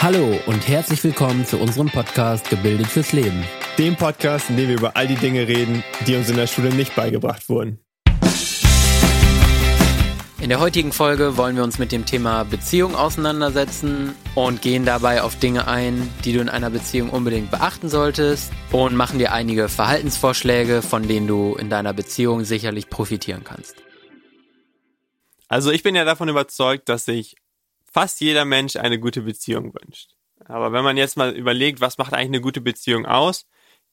Hallo und herzlich willkommen zu unserem Podcast Gebildet fürs Leben. Dem Podcast, in dem wir über all die Dinge reden, die uns in der Schule nicht beigebracht wurden. In der heutigen Folge wollen wir uns mit dem Thema Beziehung auseinandersetzen und gehen dabei auf Dinge ein, die du in einer Beziehung unbedingt beachten solltest und machen dir einige Verhaltensvorschläge, von denen du in deiner Beziehung sicherlich profitieren kannst. Also ich bin ja davon überzeugt, dass sich fast jeder Mensch eine gute Beziehung wünscht. Aber wenn man jetzt mal überlegt, was macht eigentlich eine gute Beziehung aus?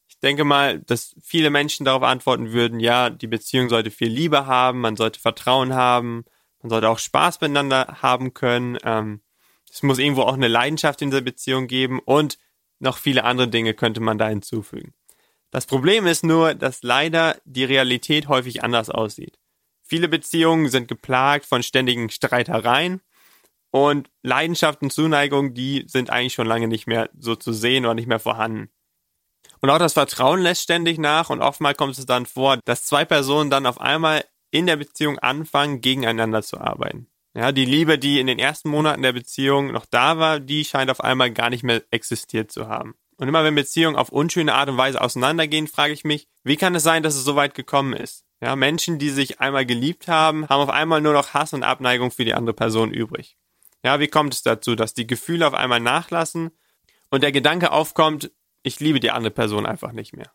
Ich denke mal, dass viele Menschen darauf antworten würden, ja, die Beziehung sollte viel Liebe haben, man sollte Vertrauen haben, man sollte auch Spaß miteinander haben können. Ähm, es muss irgendwo auch eine Leidenschaft in der Beziehung geben und noch viele andere Dinge könnte man da hinzufügen. Das Problem ist nur, dass leider die Realität häufig anders aussieht. Viele Beziehungen sind geplagt von ständigen Streitereien und Leidenschaft und Zuneigung, die sind eigentlich schon lange nicht mehr so zu sehen oder nicht mehr vorhanden. Und auch das Vertrauen lässt ständig nach und oftmals kommt es dann vor, dass zwei Personen dann auf einmal in der Beziehung anfangen, gegeneinander zu arbeiten. Ja, die Liebe, die in den ersten Monaten der Beziehung noch da war, die scheint auf einmal gar nicht mehr existiert zu haben. Und immer wenn Beziehungen auf unschöne Art und Weise auseinandergehen, frage ich mich, wie kann es sein, dass es so weit gekommen ist? Ja, Menschen, die sich einmal geliebt haben, haben auf einmal nur noch Hass und Abneigung für die andere Person übrig. Ja, wie kommt es dazu, dass die Gefühle auf einmal nachlassen und der Gedanke aufkommt, ich liebe die andere Person einfach nicht mehr?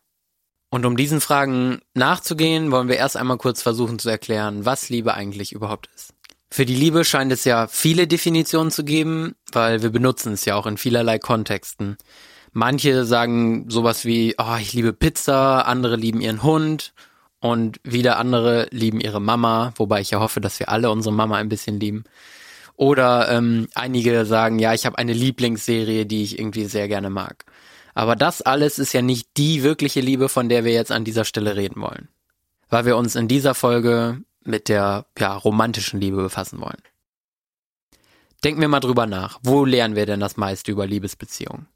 Und um diesen Fragen nachzugehen, wollen wir erst einmal kurz versuchen zu erklären, was Liebe eigentlich überhaupt ist. Für die Liebe scheint es ja viele Definitionen zu geben, weil wir benutzen es ja auch in vielerlei Kontexten. Manche sagen sowas wie, oh, ich liebe Pizza, andere lieben ihren Hund und wieder andere lieben ihre Mama, wobei ich ja hoffe, dass wir alle unsere Mama ein bisschen lieben. Oder ähm, einige sagen, ja, ich habe eine Lieblingsserie, die ich irgendwie sehr gerne mag. Aber das alles ist ja nicht die wirkliche Liebe, von der wir jetzt an dieser Stelle reden wollen. Weil wir uns in dieser Folge mit der ja, romantischen Liebe befassen wollen. Denken wir mal drüber nach. Wo lernen wir denn das meiste über Liebesbeziehungen?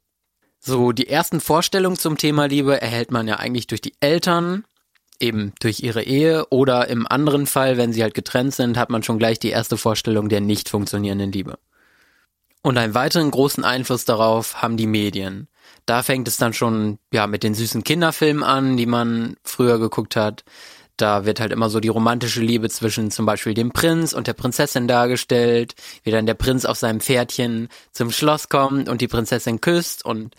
So, die ersten Vorstellungen zum Thema Liebe erhält man ja eigentlich durch die Eltern eben durch ihre Ehe oder im anderen Fall, wenn sie halt getrennt sind, hat man schon gleich die erste Vorstellung der nicht funktionierenden Liebe. Und einen weiteren großen Einfluss darauf haben die Medien. Da fängt es dann schon, ja, mit den süßen Kinderfilmen an, die man früher geguckt hat. Da wird halt immer so die romantische Liebe zwischen zum Beispiel dem Prinz und der Prinzessin dargestellt, wie dann der Prinz auf seinem Pferdchen zum Schloss kommt und die Prinzessin küsst und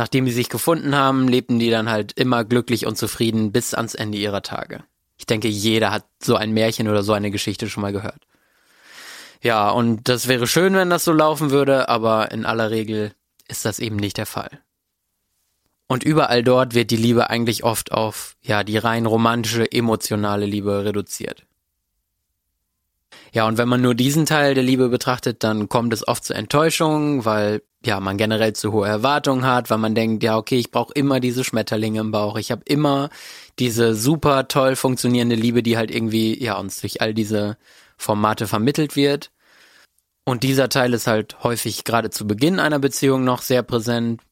nachdem sie sich gefunden haben, lebten die dann halt immer glücklich und zufrieden bis ans Ende ihrer Tage. Ich denke, jeder hat so ein Märchen oder so eine Geschichte schon mal gehört. Ja, und das wäre schön, wenn das so laufen würde, aber in aller Regel ist das eben nicht der Fall. Und überall dort wird die Liebe eigentlich oft auf, ja, die rein romantische, emotionale Liebe reduziert. Ja, und wenn man nur diesen Teil der Liebe betrachtet, dann kommt es oft zu Enttäuschungen, weil ja, man generell zu hohe Erwartungen hat, weil man denkt, ja, okay, ich brauche immer diese Schmetterlinge im Bauch, ich habe immer diese super toll funktionierende Liebe, die halt irgendwie ja uns durch all diese Formate vermittelt wird. Und dieser Teil ist halt häufig gerade zu Beginn einer Beziehung noch sehr präsent.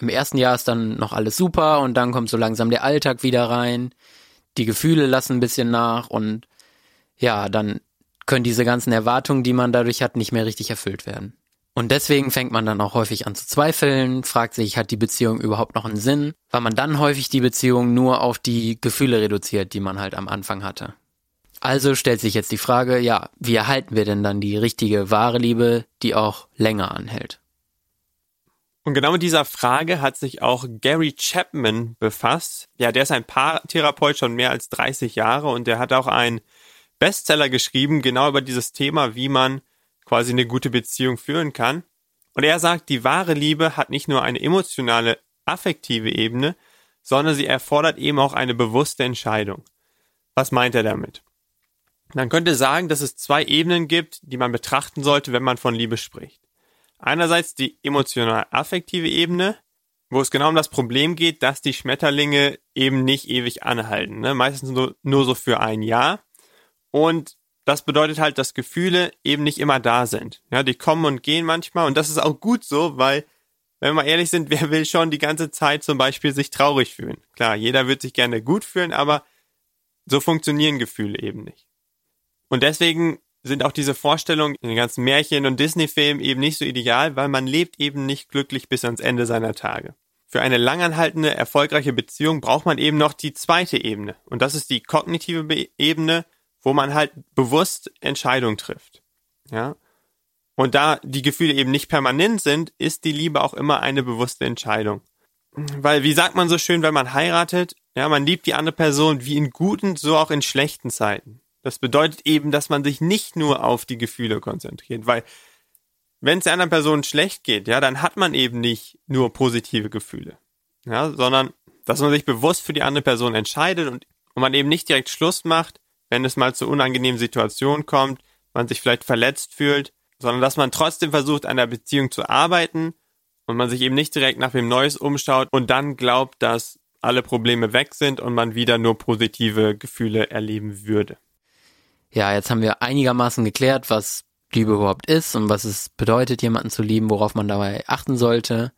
Im ersten Jahr ist dann noch alles super und dann kommt so langsam der Alltag wieder rein. Die Gefühle lassen ein bisschen nach und ja, dann können diese ganzen Erwartungen, die man dadurch hat, nicht mehr richtig erfüllt werden. Und deswegen fängt man dann auch häufig an zu zweifeln, fragt sich, hat die Beziehung überhaupt noch einen Sinn, weil man dann häufig die Beziehung nur auf die Gefühle reduziert, die man halt am Anfang hatte. Also stellt sich jetzt die Frage, ja, wie erhalten wir denn dann die richtige, wahre Liebe, die auch länger anhält? Und genau mit dieser Frage hat sich auch Gary Chapman befasst. Ja, der ist ein Paartherapeut schon mehr als 30 Jahre und der hat auch ein Bestseller geschrieben, genau über dieses Thema, wie man quasi eine gute Beziehung führen kann. Und er sagt, die wahre Liebe hat nicht nur eine emotionale, affektive Ebene, sondern sie erfordert eben auch eine bewusste Entscheidung. Was meint er damit? Man könnte sagen, dass es zwei Ebenen gibt, die man betrachten sollte, wenn man von Liebe spricht. Einerseits die emotional-affektive Ebene, wo es genau um das Problem geht, dass die Schmetterlinge eben nicht ewig anhalten. Ne? Meistens nur, nur so für ein Jahr. Und das bedeutet halt, dass Gefühle eben nicht immer da sind. Ja, die kommen und gehen manchmal und das ist auch gut so, weil, wenn wir mal ehrlich sind, wer will schon die ganze Zeit zum Beispiel sich traurig fühlen? Klar, jeder wird sich gerne gut fühlen, aber so funktionieren Gefühle eben nicht. Und deswegen sind auch diese Vorstellungen in den ganzen Märchen und Disney-Filmen eben nicht so ideal, weil man lebt eben nicht glücklich bis ans Ende seiner Tage. Für eine langanhaltende, erfolgreiche Beziehung braucht man eben noch die zweite Ebene. Und das ist die kognitive Ebene, wo man halt bewusst Entscheidungen trifft. Ja. Und da die Gefühle eben nicht permanent sind, ist die Liebe auch immer eine bewusste Entscheidung. Weil, wie sagt man so schön, wenn man heiratet, ja, man liebt die andere Person wie in guten, so auch in schlechten Zeiten. Das bedeutet eben, dass man sich nicht nur auf die Gefühle konzentriert, weil wenn es der anderen Person schlecht geht, ja, dann hat man eben nicht nur positive Gefühle, ja, sondern dass man sich bewusst für die andere Person entscheidet und, und man eben nicht direkt Schluss macht, wenn es mal zu unangenehmen Situationen kommt, man sich vielleicht verletzt fühlt, sondern dass man trotzdem versucht, an der Beziehung zu arbeiten und man sich eben nicht direkt nach wem Neues umschaut und dann glaubt, dass alle Probleme weg sind und man wieder nur positive Gefühle erleben würde. Ja, jetzt haben wir einigermaßen geklärt, was Liebe überhaupt ist und was es bedeutet, jemanden zu lieben, worauf man dabei achten sollte.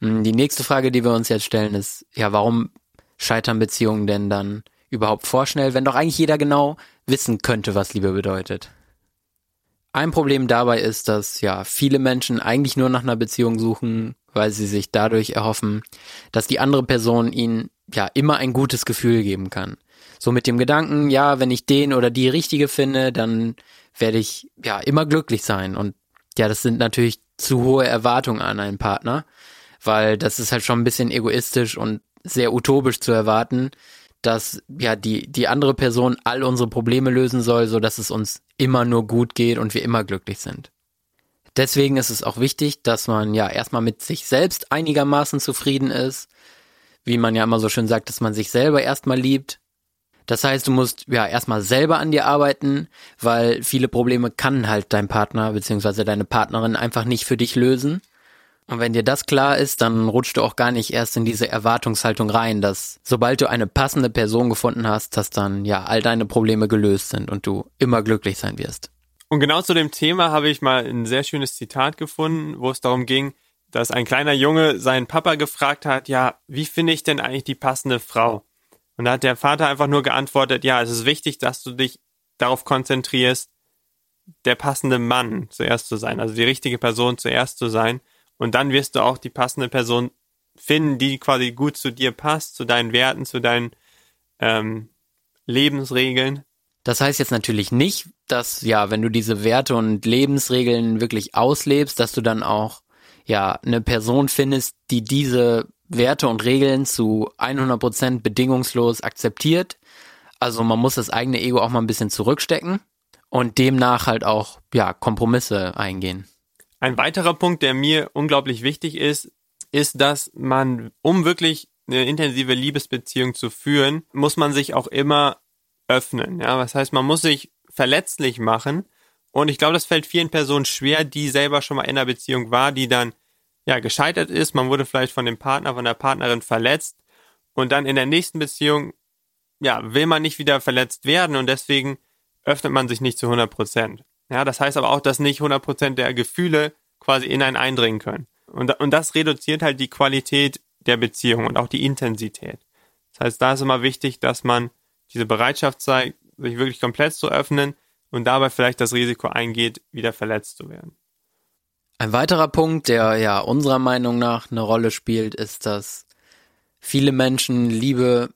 Und die nächste Frage, die wir uns jetzt stellen, ist, ja, warum scheitern Beziehungen denn dann überhaupt vorschnell, wenn doch eigentlich jeder genau wissen könnte, was Liebe bedeutet? Ein Problem dabei ist, dass ja viele Menschen eigentlich nur nach einer Beziehung suchen, weil sie sich dadurch erhoffen, dass die andere Person ihnen ja immer ein gutes Gefühl geben kann. So mit dem Gedanken, ja, wenn ich den oder die richtige finde, dann werde ich ja immer glücklich sein. Und ja, das sind natürlich zu hohe Erwartungen an einen Partner, weil das ist halt schon ein bisschen egoistisch und sehr utopisch zu erwarten, dass ja die die andere Person all unsere Probleme lösen soll, so dass es uns immer nur gut geht und wir immer glücklich sind. Deswegen ist es auch wichtig, dass man ja erstmal mit sich selbst einigermaßen zufrieden ist, wie man ja immer so schön sagt, dass man sich selber erstmal liebt das heißt, du musst ja erstmal selber an dir arbeiten, weil viele Probleme kann halt dein Partner bzw. deine Partnerin einfach nicht für dich lösen. Und wenn dir das klar ist, dann rutschst du auch gar nicht erst in diese Erwartungshaltung rein, dass sobald du eine passende Person gefunden hast, dass dann ja all deine Probleme gelöst sind und du immer glücklich sein wirst. Und genau zu dem Thema habe ich mal ein sehr schönes Zitat gefunden, wo es darum ging, dass ein kleiner Junge seinen Papa gefragt hat, ja, wie finde ich denn eigentlich die passende Frau? Und da hat der Vater einfach nur geantwortet, ja, es ist wichtig, dass du dich darauf konzentrierst, der passende Mann zuerst zu sein, also die richtige Person zuerst zu sein. Und dann wirst du auch die passende Person finden, die quasi gut zu dir passt, zu deinen Werten, zu deinen ähm, Lebensregeln. Das heißt jetzt natürlich nicht, dass ja, wenn du diese Werte und Lebensregeln wirklich auslebst, dass du dann auch ja eine Person findest, die diese Werte und Regeln zu 100% bedingungslos akzeptiert. Also man muss das eigene Ego auch mal ein bisschen zurückstecken und demnach halt auch ja Kompromisse eingehen. Ein weiterer Punkt, der mir unglaublich wichtig ist, ist, dass man, um wirklich eine intensive Liebesbeziehung zu führen, muss man sich auch immer öffnen. Ja, was heißt, man muss sich verletzlich machen. Und ich glaube, das fällt vielen Personen schwer, die selber schon mal in einer Beziehung war, die dann ja, gescheitert ist, man wurde vielleicht von dem Partner, von der Partnerin verletzt und dann in der nächsten Beziehung, ja, will man nicht wieder verletzt werden und deswegen öffnet man sich nicht zu 100 Prozent. Ja, das heißt aber auch, dass nicht 100 Prozent der Gefühle quasi in einen eindringen können. Und, und das reduziert halt die Qualität der Beziehung und auch die Intensität. Das heißt, da ist immer wichtig, dass man diese Bereitschaft zeigt, sich wirklich komplett zu öffnen und dabei vielleicht das Risiko eingeht, wieder verletzt zu werden. Ein weiterer Punkt, der ja unserer Meinung nach eine Rolle spielt, ist, dass viele Menschen Liebe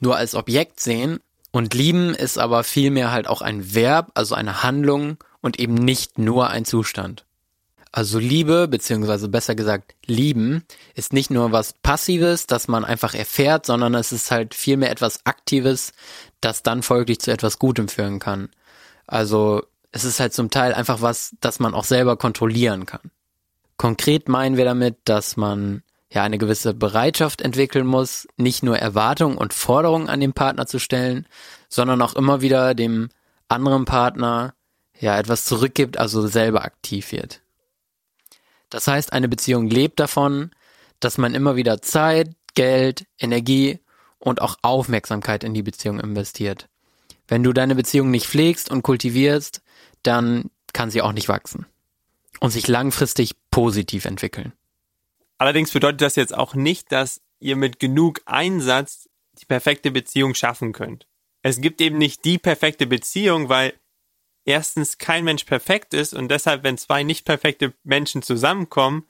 nur als Objekt sehen und lieben ist aber vielmehr halt auch ein Verb, also eine Handlung und eben nicht nur ein Zustand. Also Liebe, beziehungsweise besser gesagt lieben, ist nicht nur was Passives, das man einfach erfährt, sondern es ist halt vielmehr etwas Aktives, das dann folglich zu etwas Gutem führen kann. Also es ist halt zum Teil einfach was, das man auch selber kontrollieren kann. Konkret meinen wir damit, dass man ja eine gewisse Bereitschaft entwickeln muss, nicht nur Erwartungen und Forderungen an den Partner zu stellen, sondern auch immer wieder dem anderen Partner ja etwas zurückgibt, also selber aktiv wird. Das heißt, eine Beziehung lebt davon, dass man immer wieder Zeit, Geld, Energie und auch Aufmerksamkeit in die Beziehung investiert. Wenn du deine Beziehung nicht pflegst und kultivierst, dann kann sie auch nicht wachsen und sich langfristig positiv entwickeln. Allerdings bedeutet das jetzt auch nicht, dass ihr mit genug Einsatz die perfekte Beziehung schaffen könnt. Es gibt eben nicht die perfekte Beziehung, weil erstens kein Mensch perfekt ist und deshalb, wenn zwei nicht perfekte Menschen zusammenkommen,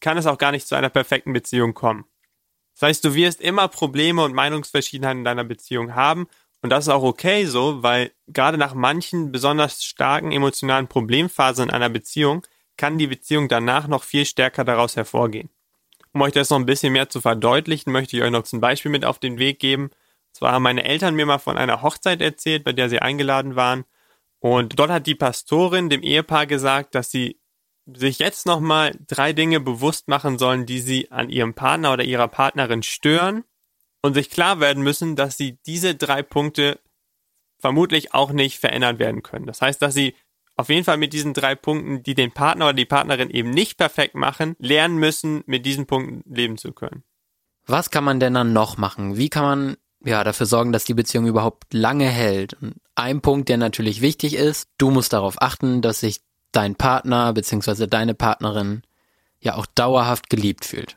kann es auch gar nicht zu einer perfekten Beziehung kommen. Das heißt, du wirst immer Probleme und Meinungsverschiedenheiten in deiner Beziehung haben und das ist auch okay so, weil gerade nach manchen besonders starken emotionalen Problemphasen in einer Beziehung kann die Beziehung danach noch viel stärker daraus hervorgehen. Um euch das noch ein bisschen mehr zu verdeutlichen, möchte ich euch noch ein Beispiel mit auf den Weg geben. Und zwar haben meine Eltern mir mal von einer Hochzeit erzählt, bei der sie eingeladen waren. Und dort hat die Pastorin dem Ehepaar gesagt, dass sie sich jetzt nochmal drei Dinge bewusst machen sollen, die sie an ihrem Partner oder ihrer Partnerin stören und sich klar werden müssen, dass sie diese drei Punkte vermutlich auch nicht verändert werden können. Das heißt, dass sie auf jeden Fall mit diesen drei Punkten, die den Partner oder die Partnerin eben nicht perfekt machen, lernen müssen, mit diesen Punkten leben zu können. Was kann man denn dann noch machen? Wie kann man ja dafür sorgen, dass die Beziehung überhaupt lange hält? Und ein Punkt, der natürlich wichtig ist, du musst darauf achten, dass sich dein Partner bzw. deine Partnerin ja auch dauerhaft geliebt fühlt.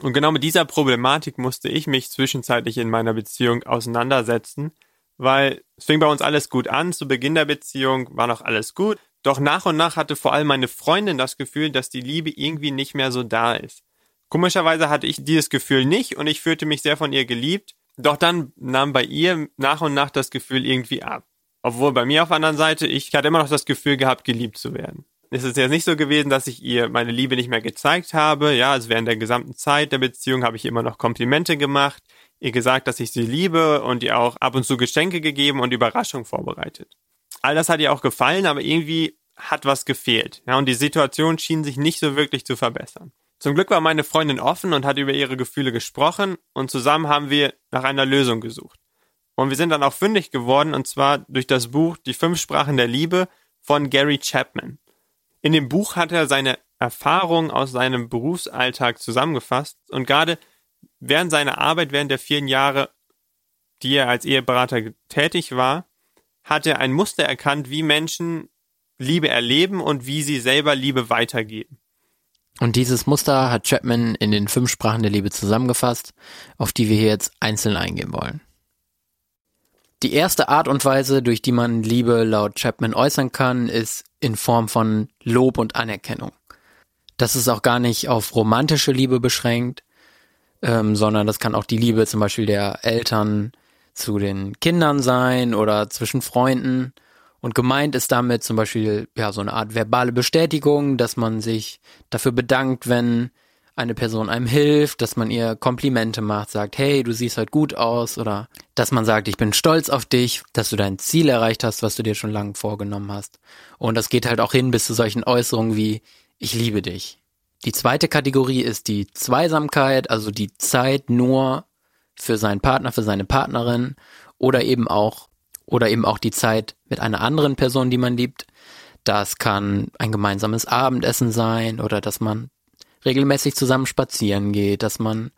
Und genau mit dieser Problematik musste ich mich zwischenzeitlich in meiner Beziehung auseinandersetzen, weil es fing bei uns alles gut an. Zu Beginn der Beziehung war noch alles gut. Doch nach und nach hatte vor allem meine Freundin das Gefühl, dass die Liebe irgendwie nicht mehr so da ist. Komischerweise hatte ich dieses Gefühl nicht und ich fühlte mich sehr von ihr geliebt. Doch dann nahm bei ihr nach und nach das Gefühl irgendwie ab. Obwohl bei mir auf der anderen Seite, ich hatte immer noch das Gefühl gehabt, geliebt zu werden. Es ist jetzt nicht so gewesen, dass ich ihr meine Liebe nicht mehr gezeigt habe. Ja, also während der gesamten Zeit der Beziehung habe ich immer noch Komplimente gemacht, ihr gesagt, dass ich sie liebe und ihr auch ab und zu Geschenke gegeben und Überraschungen vorbereitet. All das hat ihr auch gefallen, aber irgendwie hat was gefehlt. Ja, und die Situation schien sich nicht so wirklich zu verbessern. Zum Glück war meine Freundin offen und hat über ihre Gefühle gesprochen und zusammen haben wir nach einer Lösung gesucht. Und wir sind dann auch fündig geworden, und zwar durch das Buch Die fünf Sprachen der Liebe von Gary Chapman. In dem Buch hat er seine Erfahrungen aus seinem Berufsalltag zusammengefasst und gerade während seiner Arbeit, während der vielen Jahre, die er als Eheberater tätig war, hat er ein Muster erkannt, wie Menschen Liebe erleben und wie sie selber Liebe weitergeben. Und dieses Muster hat Chapman in den fünf Sprachen der Liebe zusammengefasst, auf die wir hier jetzt einzeln eingehen wollen. Die erste Art und Weise, durch die man Liebe laut Chapman äußern kann, ist in Form von Lob und Anerkennung. Das ist auch gar nicht auf romantische Liebe beschränkt, ähm, sondern das kann auch die Liebe zum Beispiel der Eltern zu den Kindern sein oder zwischen Freunden. Und gemeint ist damit zum Beispiel ja so eine Art verbale Bestätigung, dass man sich dafür bedankt, wenn eine Person einem hilft, dass man ihr Komplimente macht, sagt, hey, du siehst halt gut aus oder dass man sagt, ich bin stolz auf dich, dass du dein Ziel erreicht hast, was du dir schon lange vorgenommen hast. Und das geht halt auch hin bis zu solchen Äußerungen wie, ich liebe dich. Die zweite Kategorie ist die Zweisamkeit, also die Zeit nur für seinen Partner, für seine Partnerin oder eben auch, oder eben auch die Zeit mit einer anderen Person, die man liebt. Das kann ein gemeinsames Abendessen sein oder dass man regelmäßig zusammen spazieren geht, dass man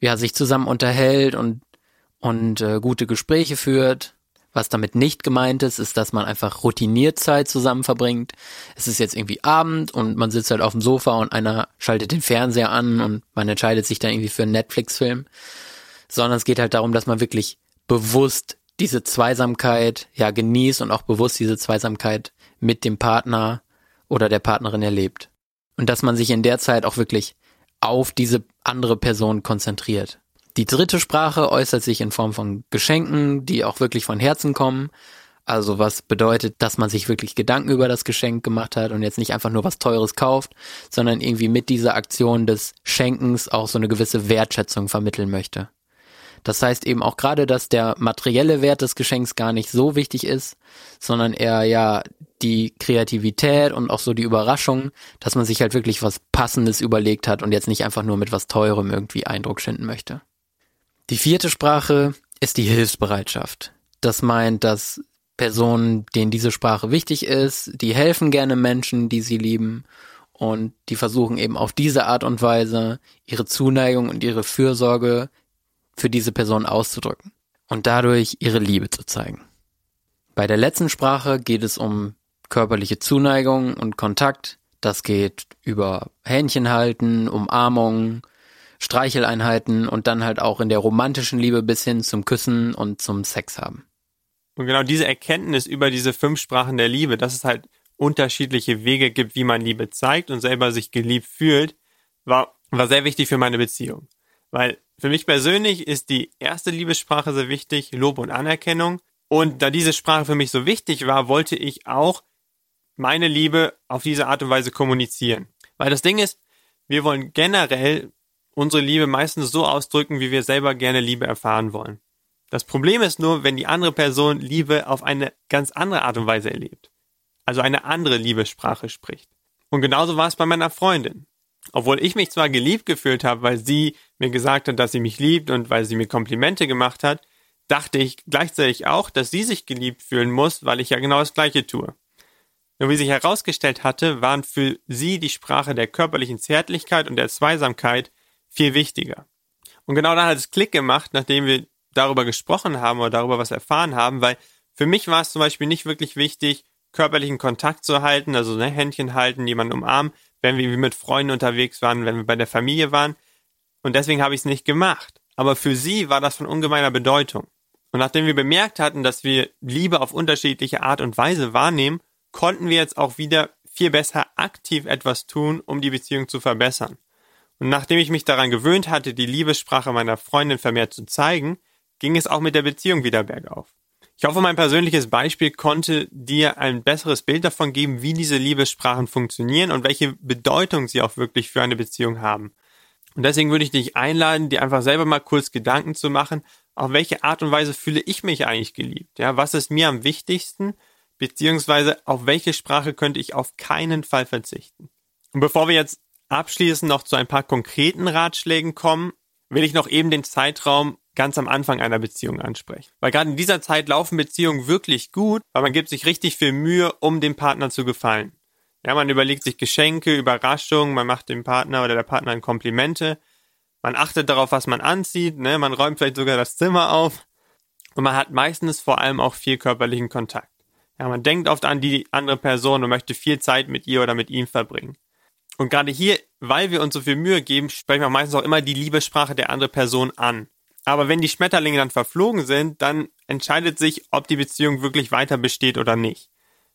ja sich zusammen unterhält und und äh, gute Gespräche führt. Was damit nicht gemeint ist, ist, dass man einfach routiniert Zeit zusammen verbringt. Es ist jetzt irgendwie Abend und man sitzt halt auf dem Sofa und einer schaltet den Fernseher an und man entscheidet sich dann irgendwie für einen Netflix-Film. Sondern es geht halt darum, dass man wirklich bewusst diese Zweisamkeit ja genießt und auch bewusst diese Zweisamkeit mit dem Partner oder der Partnerin erlebt. Und dass man sich in der Zeit auch wirklich auf diese andere Person konzentriert. Die dritte Sprache äußert sich in Form von Geschenken, die auch wirklich von Herzen kommen. Also was bedeutet, dass man sich wirklich Gedanken über das Geschenk gemacht hat und jetzt nicht einfach nur was Teures kauft, sondern irgendwie mit dieser Aktion des Schenkens auch so eine gewisse Wertschätzung vermitteln möchte. Das heißt eben auch gerade, dass der materielle Wert des Geschenks gar nicht so wichtig ist, sondern eher ja die Kreativität und auch so die Überraschung, dass man sich halt wirklich was Passendes überlegt hat und jetzt nicht einfach nur mit was Teurem irgendwie Eindruck schinden möchte. Die vierte Sprache ist die Hilfsbereitschaft. Das meint, dass Personen, denen diese Sprache wichtig ist, die helfen gerne Menschen, die sie lieben und die versuchen eben auf diese Art und Weise ihre Zuneigung und ihre Fürsorge für diese Person auszudrücken und dadurch ihre Liebe zu zeigen. Bei der letzten Sprache geht es um körperliche Zuneigung und Kontakt. Das geht über Händchen halten, Umarmungen, Streicheleinheiten und dann halt auch in der romantischen Liebe bis hin zum Küssen und zum Sex haben. Und genau diese Erkenntnis über diese fünf Sprachen der Liebe, dass es halt unterschiedliche Wege gibt, wie man Liebe zeigt und selber sich geliebt fühlt, war, war sehr wichtig für meine Beziehung. Weil für mich persönlich ist die erste Liebessprache sehr wichtig, Lob und Anerkennung. Und da diese Sprache für mich so wichtig war, wollte ich auch meine Liebe auf diese Art und Weise kommunizieren. Weil das Ding ist, wir wollen generell unsere Liebe meistens so ausdrücken, wie wir selber gerne Liebe erfahren wollen. Das Problem ist nur, wenn die andere Person Liebe auf eine ganz andere Art und Weise erlebt. Also eine andere Liebessprache spricht. Und genauso war es bei meiner Freundin. Obwohl ich mich zwar geliebt gefühlt habe, weil sie mir gesagt hat, dass sie mich liebt und weil sie mir Komplimente gemacht hat, dachte ich gleichzeitig auch, dass sie sich geliebt fühlen muss, weil ich ja genau das Gleiche tue. Nur wie sich herausgestellt hatte, waren für sie die Sprache der körperlichen Zärtlichkeit und der Zweisamkeit viel wichtiger. Und genau da hat es Klick gemacht, nachdem wir darüber gesprochen haben oder darüber was erfahren haben, weil für mich war es zum Beispiel nicht wirklich wichtig, körperlichen Kontakt zu halten, also ne, Händchen halten, jemanden umarmen, wenn wir mit Freunden unterwegs waren, wenn wir bei der Familie waren. Und deswegen habe ich es nicht gemacht. Aber für sie war das von ungemeiner Bedeutung. Und nachdem wir bemerkt hatten, dass wir Liebe auf unterschiedliche Art und Weise wahrnehmen, konnten wir jetzt auch wieder viel besser aktiv etwas tun, um die Beziehung zu verbessern. Und nachdem ich mich daran gewöhnt hatte, die Liebessprache meiner Freundin vermehrt zu zeigen, ging es auch mit der Beziehung wieder bergauf. Ich hoffe, mein persönliches Beispiel konnte dir ein besseres Bild davon geben, wie diese Liebessprachen funktionieren und welche Bedeutung sie auch wirklich für eine Beziehung haben. Und deswegen würde ich dich einladen, dir einfach selber mal kurz Gedanken zu machen, auf welche Art und Weise fühle ich mich eigentlich geliebt? Ja, was ist mir am wichtigsten? Beziehungsweise auf welche Sprache könnte ich auf keinen Fall verzichten? Und bevor wir jetzt abschließend noch zu ein paar konkreten Ratschlägen kommen, will ich noch eben den Zeitraum ganz am Anfang einer Beziehung ansprechen. Weil gerade in dieser Zeit laufen Beziehungen wirklich gut, weil man gibt sich richtig viel Mühe, um dem Partner zu gefallen. Ja, man überlegt sich Geschenke, Überraschungen, man macht dem Partner oder der Partnerin Komplimente, man achtet darauf, was man anzieht, ne, man räumt vielleicht sogar das Zimmer auf und man hat meistens vor allem auch viel körperlichen Kontakt. Ja, man denkt oft an die andere Person und möchte viel Zeit mit ihr oder mit ihm verbringen. Und gerade hier, weil wir uns so viel Mühe geben, sprechen wir meistens auch immer die Liebessprache der anderen Person an. Aber wenn die Schmetterlinge dann verflogen sind, dann entscheidet sich, ob die Beziehung wirklich weiter besteht oder nicht.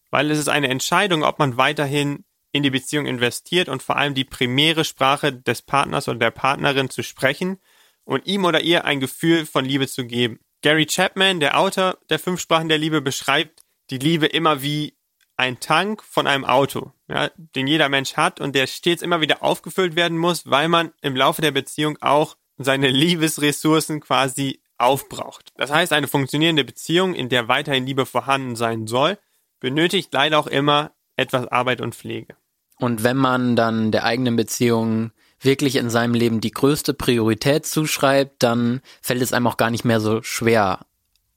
Weil es ist eine Entscheidung, ob man weiterhin in die Beziehung investiert und vor allem die primäre Sprache des Partners oder der Partnerin zu sprechen und ihm oder ihr ein Gefühl von Liebe zu geben. Gary Chapman, der Autor der fünf Sprachen der Liebe, beschreibt die Liebe immer wie ein Tank von einem Auto, ja, den jeder Mensch hat und der stets immer wieder aufgefüllt werden muss, weil man im Laufe der Beziehung auch seine Liebesressourcen quasi aufbraucht. Das heißt, eine funktionierende Beziehung, in der weiterhin Liebe vorhanden sein soll, benötigt leider auch immer etwas Arbeit und Pflege. Und wenn man dann der eigenen Beziehung wirklich in seinem Leben die größte Priorität zuschreibt, dann fällt es einem auch gar nicht mehr so schwer,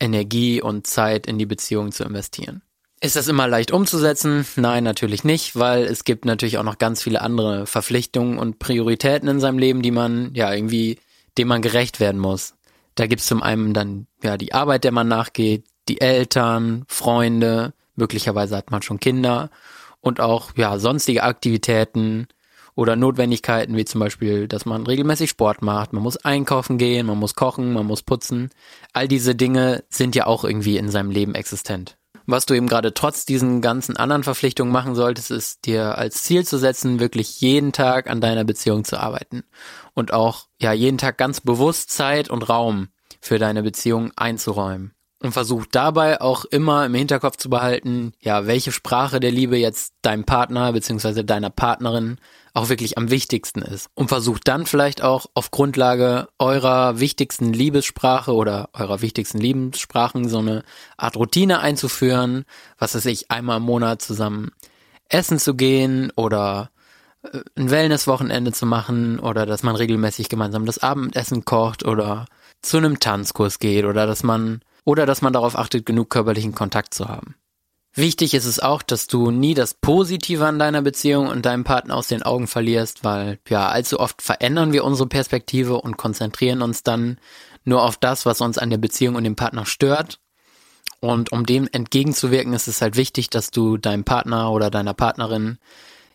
Energie und Zeit in die Beziehung zu investieren. Ist das immer leicht umzusetzen? Nein, natürlich nicht, weil es gibt natürlich auch noch ganz viele andere Verpflichtungen und Prioritäten in seinem Leben, die man ja irgendwie dem man gerecht werden muss. Da gibt's zum einen dann ja die Arbeit, der man nachgeht, die Eltern, Freunde, möglicherweise hat man schon Kinder und auch ja sonstige Aktivitäten oder Notwendigkeiten wie zum Beispiel, dass man regelmäßig Sport macht, man muss einkaufen gehen, man muss kochen, man muss putzen. All diese Dinge sind ja auch irgendwie in seinem Leben existent. Was du eben gerade trotz diesen ganzen anderen Verpflichtungen machen solltest, ist dir als Ziel zu setzen, wirklich jeden Tag an deiner Beziehung zu arbeiten und auch ja jeden Tag ganz bewusst Zeit und Raum für deine Beziehung einzuräumen. Und versuch dabei auch immer im Hinterkopf zu behalten, ja, welche Sprache der Liebe jetzt deinem Partner bzw. deiner Partnerin auch wirklich am wichtigsten ist. Und versucht dann vielleicht auch auf Grundlage eurer wichtigsten Liebessprache oder eurer wichtigsten Liebenssprachen so eine Art Routine einzuführen, was weiß ich, einmal im Monat zusammen essen zu gehen oder äh, ein Wellnesswochenende zu machen oder dass man regelmäßig gemeinsam das Abendessen kocht oder zu einem Tanzkurs geht oder dass man oder dass man darauf achtet, genug körperlichen Kontakt zu haben. Wichtig ist es auch, dass du nie das Positive an deiner Beziehung und deinem Partner aus den Augen verlierst, weil ja, allzu oft verändern wir unsere Perspektive und konzentrieren uns dann nur auf das, was uns an der Beziehung und dem Partner stört. Und um dem entgegenzuwirken, ist es halt wichtig, dass du deinem Partner oder deiner Partnerin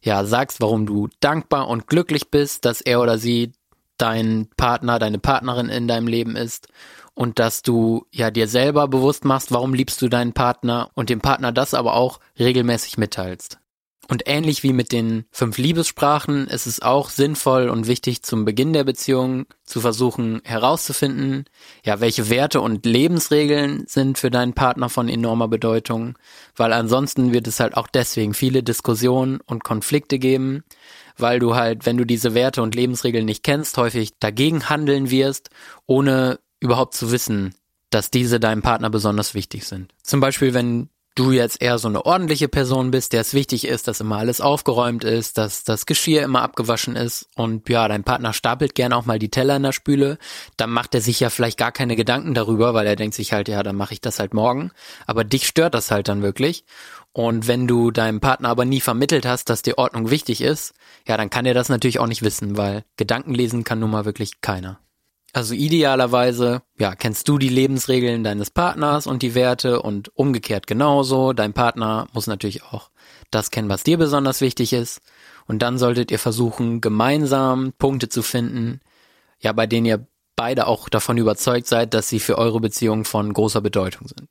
ja sagst, warum du dankbar und glücklich bist, dass er oder sie dein Partner, deine Partnerin in deinem Leben ist und dass du ja dir selber bewusst machst, warum liebst du deinen Partner und dem Partner das aber auch regelmäßig mitteilst. Und ähnlich wie mit den fünf Liebessprachen ist es auch sinnvoll und wichtig zum Beginn der Beziehung zu versuchen herauszufinden, ja, welche Werte und Lebensregeln sind für deinen Partner von enormer Bedeutung, weil ansonsten wird es halt auch deswegen viele Diskussionen und Konflikte geben, weil du halt, wenn du diese Werte und Lebensregeln nicht kennst, häufig dagegen handeln wirst, ohne überhaupt zu wissen, dass diese deinem Partner besonders wichtig sind. Zum Beispiel, wenn du jetzt eher so eine ordentliche Person bist, der es wichtig ist, dass immer alles aufgeräumt ist, dass das Geschirr immer abgewaschen ist und ja, dein Partner stapelt gerne auch mal die Teller in der Spüle, dann macht er sich ja vielleicht gar keine Gedanken darüber, weil er denkt sich halt, ja, dann mache ich das halt morgen. Aber dich stört das halt dann wirklich. Und wenn du deinem Partner aber nie vermittelt hast, dass dir Ordnung wichtig ist, ja, dann kann er das natürlich auch nicht wissen, weil Gedanken lesen kann nun mal wirklich keiner. Also idealerweise, ja, kennst du die Lebensregeln deines Partners und die Werte und umgekehrt genauso. Dein Partner muss natürlich auch das kennen, was dir besonders wichtig ist. Und dann solltet ihr versuchen, gemeinsam Punkte zu finden, ja, bei denen ihr beide auch davon überzeugt seid, dass sie für eure Beziehung von großer Bedeutung sind.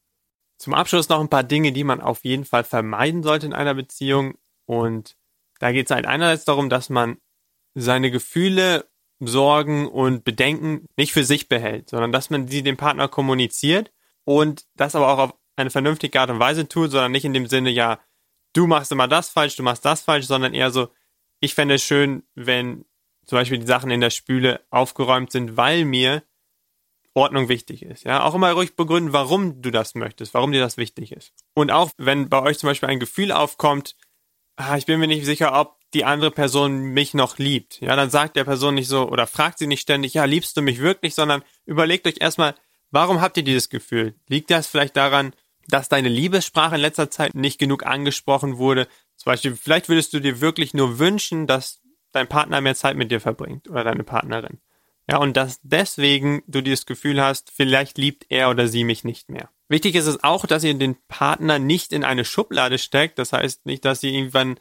Zum Abschluss noch ein paar Dinge, die man auf jeden Fall vermeiden sollte in einer Beziehung. Und da geht es halt einerseits darum, dass man seine Gefühle Sorgen und Bedenken nicht für sich behält, sondern dass man sie dem Partner kommuniziert und das aber auch auf eine vernünftige Art und Weise tut, sondern nicht in dem Sinne, ja, du machst immer das falsch, du machst das falsch, sondern eher so, ich fände es schön, wenn zum Beispiel die Sachen in der Spüle aufgeräumt sind, weil mir Ordnung wichtig ist. Ja, auch immer ruhig begründen, warum du das möchtest, warum dir das wichtig ist. Und auch wenn bei euch zum Beispiel ein Gefühl aufkommt, ah, ich bin mir nicht sicher, ob die andere Person mich noch liebt. Ja, dann sagt der Person nicht so oder fragt sie nicht ständig, ja, liebst du mich wirklich, sondern überlegt euch erstmal, warum habt ihr dieses Gefühl? Liegt das vielleicht daran, dass deine Liebessprache in letzter Zeit nicht genug angesprochen wurde? Zum Beispiel, vielleicht würdest du dir wirklich nur wünschen, dass dein Partner mehr Zeit mit dir verbringt oder deine Partnerin. Ja, und dass deswegen du dieses Gefühl hast, vielleicht liebt er oder sie mich nicht mehr. Wichtig ist es auch, dass ihr den Partner nicht in eine Schublade steckt. Das heißt nicht, dass ihr irgendwann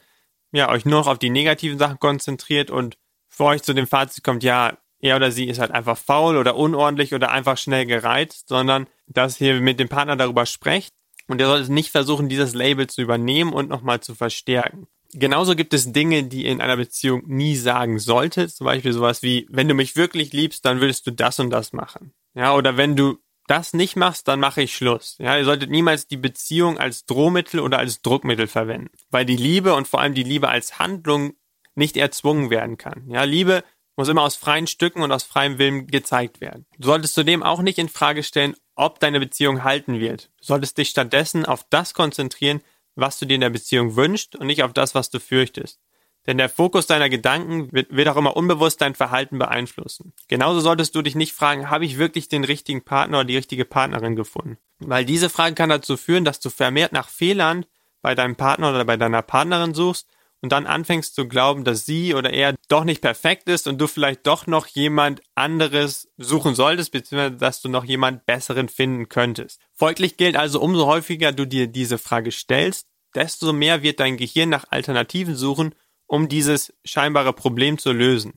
ja, euch nur noch auf die negativen Sachen konzentriert und für euch zu dem Fazit kommt, ja, er oder sie ist halt einfach faul oder unordentlich oder einfach schnell gereizt, sondern dass ihr mit dem Partner darüber sprecht und ihr solltet nicht versuchen, dieses Label zu übernehmen und nochmal zu verstärken. Genauso gibt es Dinge, die ihr in einer Beziehung nie sagen solltet. Zum Beispiel sowas wie, wenn du mich wirklich liebst, dann würdest du das und das machen. Ja, oder wenn du das nicht machst, dann mache ich Schluss. Ja, ihr solltet niemals die Beziehung als Drohmittel oder als Druckmittel verwenden, weil die Liebe und vor allem die Liebe als Handlung nicht erzwungen werden kann. Ja, Liebe muss immer aus freien Stücken und aus freiem Willen gezeigt werden. Du solltest zudem auch nicht in Frage stellen, ob deine Beziehung halten wird. Du solltest dich stattdessen auf das konzentrieren, was du dir in der Beziehung wünschst und nicht auf das, was du fürchtest. Denn der Fokus deiner Gedanken wird, wird auch immer unbewusst dein Verhalten beeinflussen. Genauso solltest du dich nicht fragen, habe ich wirklich den richtigen Partner oder die richtige Partnerin gefunden? Weil diese Frage kann dazu führen, dass du vermehrt nach Fehlern bei deinem Partner oder bei deiner Partnerin suchst und dann anfängst zu glauben, dass sie oder er doch nicht perfekt ist und du vielleicht doch noch jemand anderes suchen solltest, beziehungsweise dass du noch jemand besseren finden könntest. Folglich gilt also, umso häufiger du dir diese Frage stellst, desto mehr wird dein Gehirn nach Alternativen suchen um dieses scheinbare Problem zu lösen.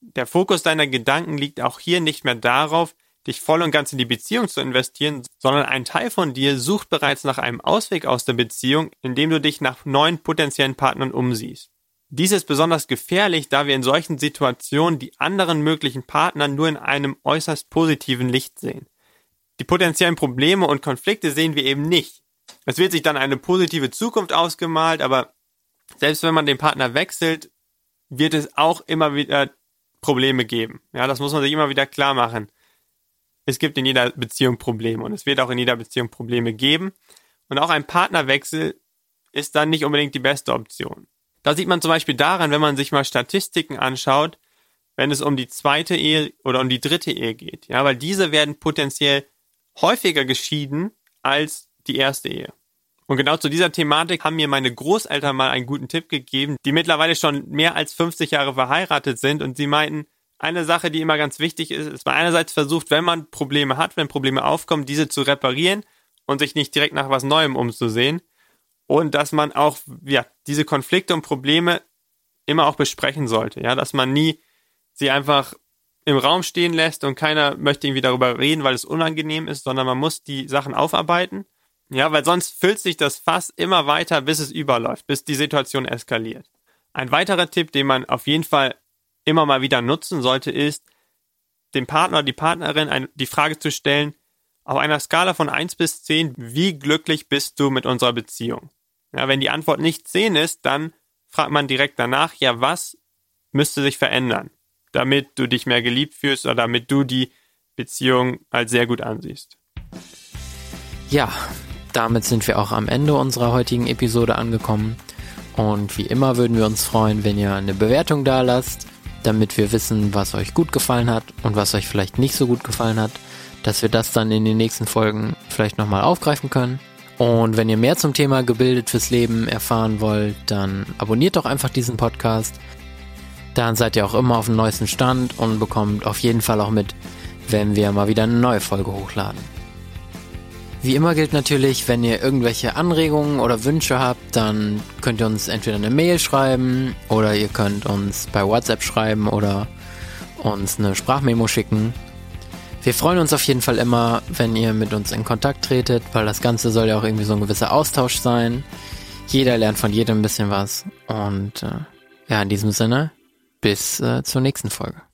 Der Fokus deiner Gedanken liegt auch hier nicht mehr darauf, dich voll und ganz in die Beziehung zu investieren, sondern ein Teil von dir sucht bereits nach einem Ausweg aus der Beziehung, indem du dich nach neuen potenziellen Partnern umsiehst. Dies ist besonders gefährlich, da wir in solchen Situationen die anderen möglichen Partner nur in einem äußerst positiven Licht sehen. Die potenziellen Probleme und Konflikte sehen wir eben nicht. Es wird sich dann eine positive Zukunft ausgemalt, aber selbst wenn man den Partner wechselt, wird es auch immer wieder Probleme geben. Ja, das muss man sich immer wieder klar machen. Es gibt in jeder Beziehung Probleme und es wird auch in jeder Beziehung Probleme geben. Und auch ein Partnerwechsel ist dann nicht unbedingt die beste Option. Da sieht man zum Beispiel daran, wenn man sich mal Statistiken anschaut, wenn es um die zweite Ehe oder um die dritte Ehe geht. Ja, weil diese werden potenziell häufiger geschieden als die erste Ehe. Und genau zu dieser Thematik haben mir meine Großeltern mal einen guten Tipp gegeben, die mittlerweile schon mehr als 50 Jahre verheiratet sind und sie meinten, eine Sache, die immer ganz wichtig ist, ist man einerseits versucht, wenn man Probleme hat, wenn Probleme aufkommen, diese zu reparieren und sich nicht direkt nach was Neuem umzusehen. Und dass man auch, ja, diese Konflikte und Probleme immer auch besprechen sollte, ja, dass man nie sie einfach im Raum stehen lässt und keiner möchte irgendwie darüber reden, weil es unangenehm ist, sondern man muss die Sachen aufarbeiten. Ja, weil sonst füllt sich das Fass immer weiter, bis es überläuft, bis die Situation eskaliert. Ein weiterer Tipp, den man auf jeden Fall immer mal wieder nutzen sollte, ist, dem Partner die Partnerin ein, die Frage zu stellen, auf einer Skala von 1 bis 10, wie glücklich bist du mit unserer Beziehung? Ja, wenn die Antwort nicht 10 ist, dann fragt man direkt danach, ja, was müsste sich verändern? damit du dich mehr geliebt fühlst oder damit du die Beziehung als sehr gut ansiehst. Ja, damit sind wir auch am Ende unserer heutigen Episode angekommen. Und wie immer würden wir uns freuen, wenn ihr eine Bewertung da lasst, damit wir wissen, was euch gut gefallen hat und was euch vielleicht nicht so gut gefallen hat, dass wir das dann in den nächsten Folgen vielleicht nochmal aufgreifen können. Und wenn ihr mehr zum Thema gebildet fürs Leben erfahren wollt, dann abonniert doch einfach diesen Podcast. Dann seid ihr auch immer auf dem neuesten Stand und bekommt auf jeden Fall auch mit, wenn wir mal wieder eine neue Folge hochladen. Wie immer gilt natürlich, wenn ihr irgendwelche Anregungen oder Wünsche habt, dann könnt ihr uns entweder eine Mail schreiben oder ihr könnt uns bei WhatsApp schreiben oder uns eine Sprachmemo schicken. Wir freuen uns auf jeden Fall immer, wenn ihr mit uns in Kontakt tretet, weil das Ganze soll ja auch irgendwie so ein gewisser Austausch sein. Jeder lernt von jedem ein bisschen was. Und äh, ja, in diesem Sinne, bis äh, zur nächsten Folge.